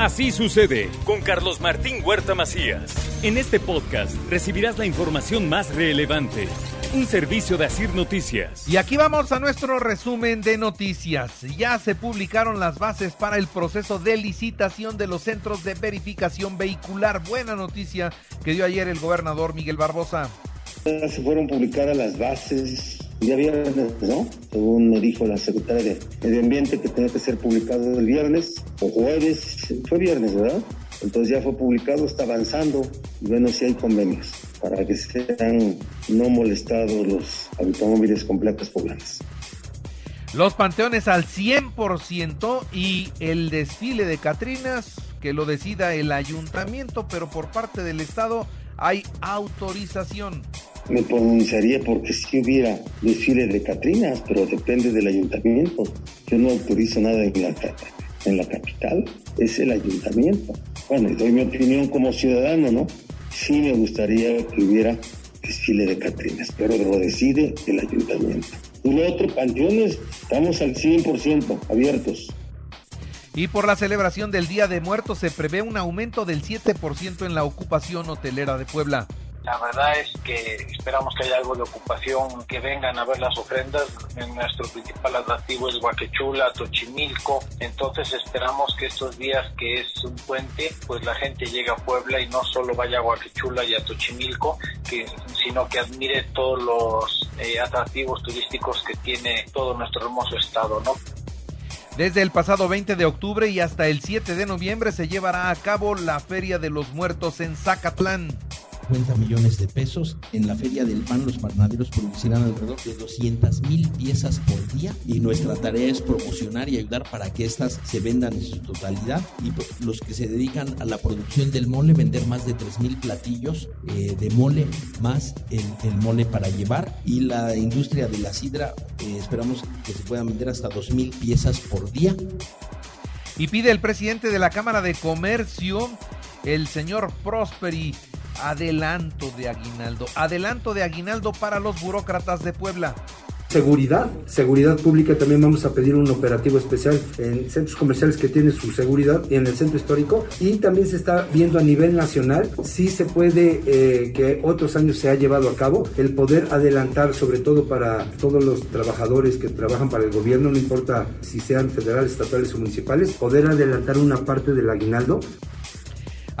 Así sucede con Carlos Martín Huerta Macías. En este podcast recibirás la información más relevante. Un servicio de Asir Noticias. Y aquí vamos a nuestro resumen de noticias. Ya se publicaron las bases para el proceso de licitación de los centros de verificación vehicular. Buena noticia que dio ayer el gobernador Miguel Barbosa. Ya se fueron publicadas las bases día viernes, ¿no? Según me dijo la secretaria de Medio Ambiente que tenía que ser publicado el viernes o jueves, fue viernes, ¿verdad? Entonces ya fue publicado, está avanzando y bueno, si hay convenios para que sean no molestados los automóviles con placas poblanas. Los panteones al 100% y el desfile de Catrinas que lo decida el ayuntamiento, pero por parte del Estado hay autorización me pronunciaría porque si hubiera desfile de Catrinas, pero depende del ayuntamiento. Yo no autorizo nada en la, en la capital, es el ayuntamiento. Bueno, y doy mi opinión como ciudadano, ¿no? Sí me gustaría que hubiera desfile de Catrinas, pero lo decide el ayuntamiento. Y lo otro, panteones, estamos al 100% abiertos. Y por la celebración del Día de Muertos se prevé un aumento del 7% en la ocupación hotelera de Puebla. La verdad es que esperamos que haya algo de ocupación, que vengan a ver las ofrendas. Nuestro principal atractivo es Huaquechula, Tochimilco. Entonces esperamos que estos días que es un puente, pues la gente llegue a Puebla y no solo vaya a Huaquechula y a Tochimilco, sino que admire todos los eh, atractivos turísticos que tiene todo nuestro hermoso estado, ¿no? Desde el pasado 20 de octubre y hasta el 7 de noviembre se llevará a cabo la Feria de los Muertos en Zacatlán. 50 millones de pesos. En la Feria del Pan los panaderos producirán alrededor de 200 mil piezas por día y nuestra tarea es promocionar y ayudar para que estas se vendan en su totalidad y pues, los que se dedican a la producción del mole vender más de 3 mil platillos eh, de mole más el, mole para llevar y la industria de la sidra eh, esperamos que se puedan vender hasta 2 mil piezas por día. Y pide el presidente de la Cámara de Comercio, el señor Prosperi, adelanto de aguinaldo. Adelanto de aguinaldo para los burócratas de Puebla. Seguridad, seguridad pública, también vamos a pedir un operativo especial en centros comerciales que tienen su seguridad y en el centro histórico. Y también se está viendo a nivel nacional si se puede, eh, que otros años se ha llevado a cabo, el poder adelantar, sobre todo para todos los trabajadores que trabajan para el gobierno, no importa si sean federales, estatales o municipales, poder adelantar una parte del aguinaldo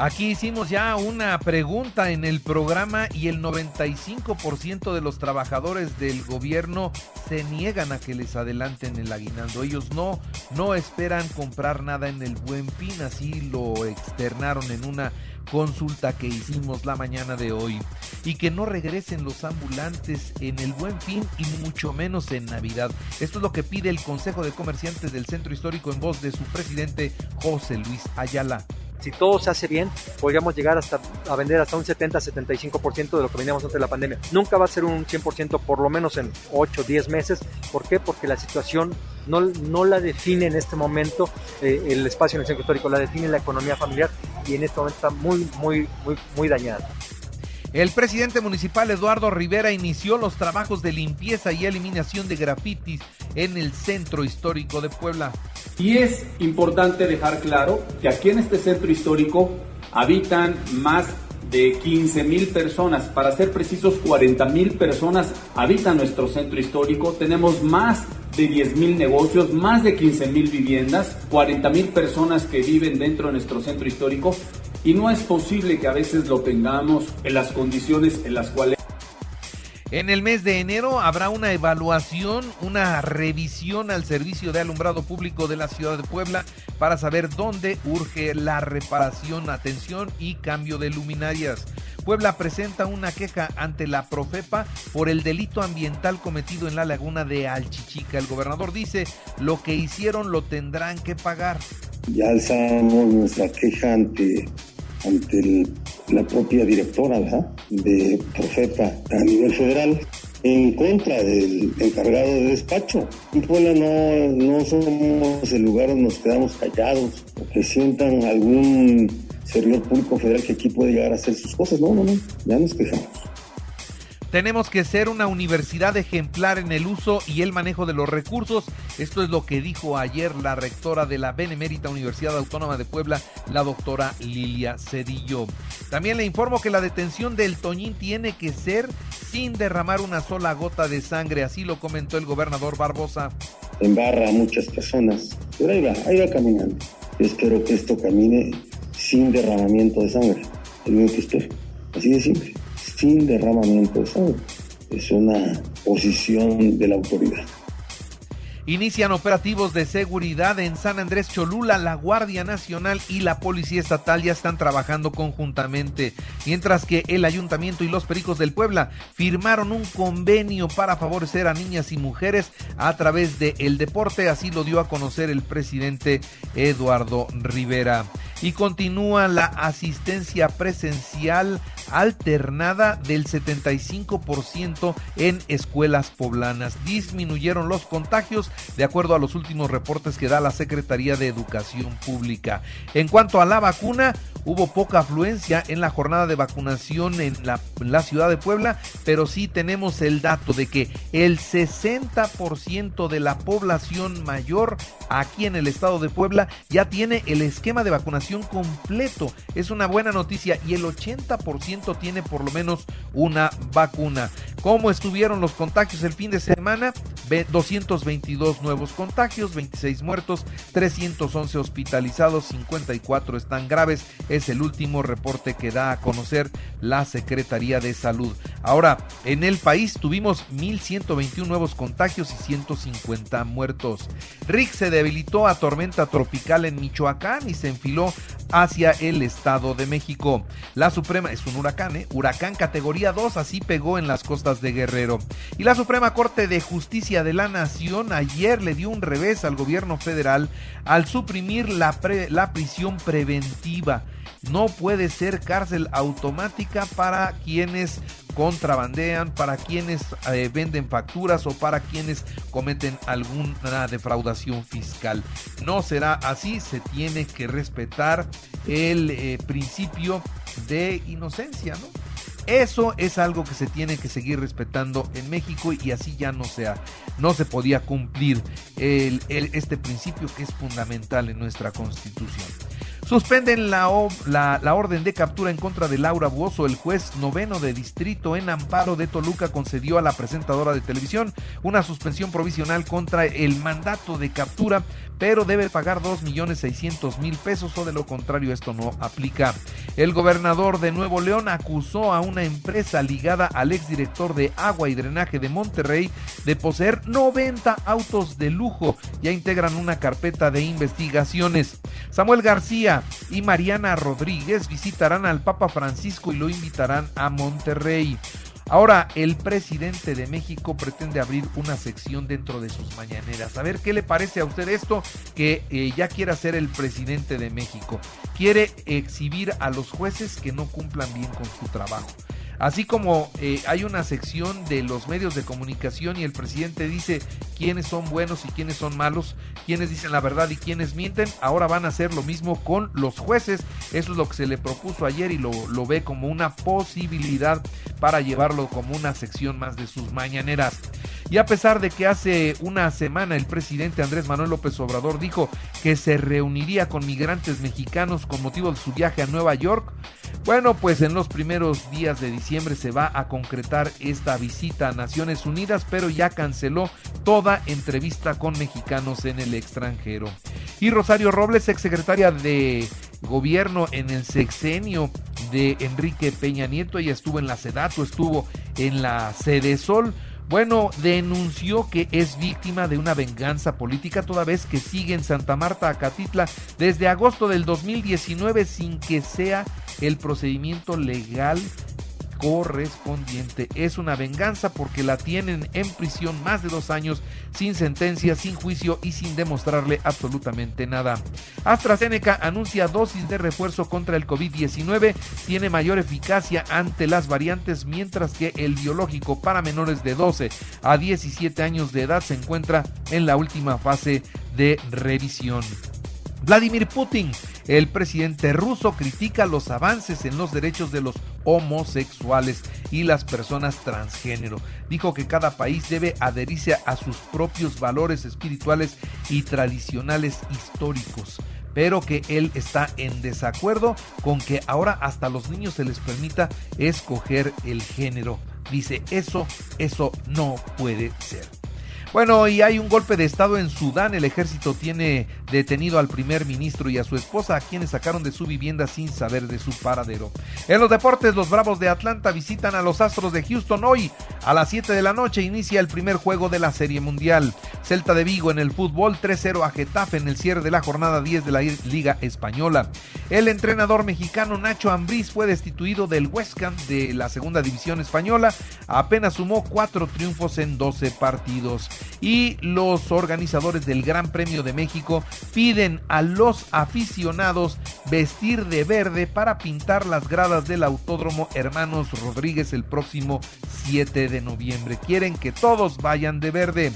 Aquí hicimos ya una pregunta en el programa y el 95% de los trabajadores del gobierno se niegan a que les adelanten el aguinaldo. Ellos no, no esperan comprar nada en el buen fin, así lo externaron en una consulta que hicimos la mañana de hoy. Y que no regresen los ambulantes en el buen fin y mucho menos en Navidad. Esto es lo que pide el Consejo de Comerciantes del Centro Histórico en voz de su presidente José Luis Ayala si todo se hace bien, podríamos llegar hasta a vender hasta un 70-75% de lo que vendíamos antes de la pandemia. Nunca va a ser un 100% por lo menos en 8 10 meses. ¿Por qué? Porque la situación no, no la define en este momento eh, el espacio en el centro histórico, la define la economía familiar y en este momento está muy, muy, muy, muy dañada. El presidente municipal Eduardo Rivera inició los trabajos de limpieza y eliminación de grafitis en el centro histórico de Puebla. Y es importante dejar claro que aquí en este centro histórico habitan más de 15 mil personas, para ser precisos 40 mil personas habitan nuestro centro histórico, tenemos más de 10 mil negocios, más de 15 mil viviendas, 40 mil personas que viven dentro de nuestro centro histórico y no es posible que a veces lo tengamos en las condiciones en las cuales... En el mes de enero habrá una evaluación, una revisión al servicio de alumbrado público de la ciudad de Puebla para saber dónde urge la reparación, atención y cambio de luminarias. Puebla presenta una queja ante la Profepa por el delito ambiental cometido en la laguna de Alchichica. El gobernador dice, lo que hicieron lo tendrán que pagar. Ya alzamos nuestra queja ante, ante la propia directora de Profeta a nivel federal en contra del encargado de despacho. En Puebla no, no somos el lugar donde nos quedamos callados o que sientan algún servidor público federal que aquí puede llegar a hacer sus cosas. No, no, no, ya nos quejamos. Tenemos que ser una universidad ejemplar en el uso y el manejo de los recursos. Esto es lo que dijo ayer la rectora de la Benemérita Universidad Autónoma de Puebla, la doctora Lilia Cedillo. También le informo que la detención del Toñín tiene que ser sin derramar una sola gota de sangre, así lo comentó el gobernador Barbosa. Embarra a muchas personas, pero ahí va, ahí va caminando. espero que esto camine sin derramamiento de sangre. Es lo que espero. Así de simple sin derramamiento de. Es una posición de la autoridad. Inician operativos de seguridad en San Andrés Cholula. La Guardia Nacional y la Policía Estatal ya están trabajando conjuntamente, mientras que el Ayuntamiento y los Pericos del Puebla firmaron un convenio para favorecer a niñas y mujeres a través del deporte. Así lo dio a conocer el presidente Eduardo Rivera. Y continúa la asistencia presencial alternada del 75% en escuelas poblanas. Disminuyeron los contagios de acuerdo a los últimos reportes que da la Secretaría de Educación Pública. En cuanto a la vacuna, hubo poca afluencia en la jornada de vacunación en la, ciudad de Puebla, pero sí tenemos el dato de que el 60% de la población mayor aquí en el estado de Puebla ya tiene el esquema de vacunación completo. Es una buena noticia y el 80% tiene por lo menos una vacuna. ¿Cómo estuvieron los contagios el fin de semana? 222 nuevos contagios, 26 muertos, 311 hospitalizados, 54 están graves. Es el último reporte que da a conocer la Secretaría de Salud. Ahora, en el país tuvimos 1.121 nuevos contagios y 150 muertos. Rick se debilitó a tormenta tropical en Michoacán y se enfiló hacia el Estado de México. La Suprema es un huracán, ¿eh? huracán categoría 2, así pegó en las costas de Guerrero. Y la Suprema Corte de Justicia de la Nación ayer le dio un revés al gobierno federal al suprimir la, la prisión preventiva. No puede ser cárcel automática para quienes contrabandean, para quienes eh, venden facturas o para quienes cometen alguna defraudación fiscal. No será así, se tiene que respetar el eh, principio de inocencia, ¿no? Eso es algo que se tiene que seguir respetando en México y así ya no sea, no se podía cumplir este principio que es fundamental en nuestra constitución. Suspenden la, la, orden de captura en contra de Laura Buoso. El juez noveno de distrito en Amparo de Toluca concedió a la presentadora de televisión una suspensión provisional contra el mandato de captura, pero debe pagar 2.600.000 pesos o de lo contrario esto no aplica. El gobernador de Nuevo León acusó a una empresa ligada al exdirector de agua y drenaje de Monterrey de poseer 90 autos de lujo. Ya integran una carpeta de investigaciones. Samuel García y Mariana Rodríguez visitarán al Papa Francisco y lo invitarán a Monterrey. Ahora, el presidente de México pretende abrir una sección dentro de sus mañaneras. A ver qué le parece a usted esto que eh, ya quiere hacer el presidente de México. Quiere exhibir a los jueces que no cumplan bien con su trabajo. Así como eh, hay una sección de los medios de comunicación y el presidente dice quiénes son buenos y quiénes son malos, quiénes dicen la verdad y quiénes mienten, ahora van a hacer lo mismo con los jueces. Eso es lo que se le propuso ayer y lo, lo ve como una posibilidad para llevarlo como una sección más de sus mañaneras. Y a pesar de que hace una semana el presidente Andrés Manuel López Obrador dijo que se reuniría con migrantes mexicanos con motivo de su viaje a Nueva York, bueno, pues en los primeros días de diciembre se va a concretar esta visita a Naciones Unidas, pero ya canceló toda entrevista con mexicanos en el extranjero. Y Rosario Robles, exsecretaria de gobierno en el sexenio de Enrique Peña Nieto, ella estuvo en la Sedato, estuvo en la Sede Sol bueno, denunció que es víctima de una venganza política toda vez que sigue en Santa Marta, Acatitla, desde agosto del 2019 sin que sea el procedimiento legal correspondiente. Es una venganza porque la tienen en prisión más de dos años, sin sentencia, sin juicio y sin demostrarle absolutamente nada. AstraZeneca anuncia dosis de refuerzo contra el COVID-19, tiene mayor eficacia ante las variantes, mientras que el biológico para menores de 12 a 17 años de edad se encuentra en la última fase de revisión. Vladimir Putin, el presidente ruso, critica los avances en los derechos de los homosexuales y las personas transgénero. Dijo que cada país debe adherirse a sus propios valores espirituales y tradicionales históricos pero que él está en desacuerdo con que ahora hasta los niños se les permita escoger el género. Dice, eso, eso no puede ser. Bueno, y hay un golpe de Estado en Sudán. El ejército tiene detenido al primer ministro y a su esposa, a quienes sacaron de su vivienda sin saber de su paradero. En los deportes, los Bravos de Atlanta visitan a los Astros de Houston hoy. A las 7 de la noche inicia el primer juego de la Serie Mundial. Celta de Vigo en el fútbol 3-0 a Getafe en el cierre de la jornada 10 de la Liga Española. El entrenador mexicano Nacho Ambriz fue destituido del West de la segunda división española. Apenas sumó cuatro triunfos en 12 partidos y los organizadores del Gran Premio de México piden a los aficionados vestir de verde para pintar las gradas del Autódromo Hermanos Rodríguez el próximo 7 de noviembre. Quieren que todos vayan de verde.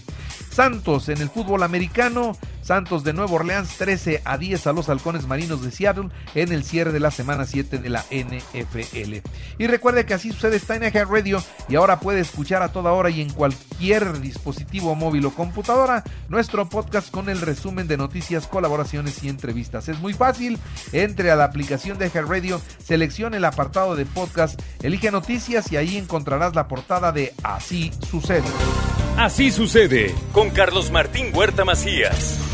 Santos en el fútbol americano Santos de Nueva Orleans 13 a 10 a los halcones marinos de Seattle en el cierre de la semana 7 de la NFL. Y recuerde que así sucede está en Eje Radio y ahora puede escuchar a toda hora y en cualquier dispositivo móvil o computadora nuestro podcast con el resumen de noticias, colaboraciones y entrevistas. Es muy fácil, entre a la aplicación de Eje Radio, seleccione el apartado de podcast, elige noticias y ahí encontrarás la portada de Así sucede. Así sucede con Carlos Martín Huerta Macías.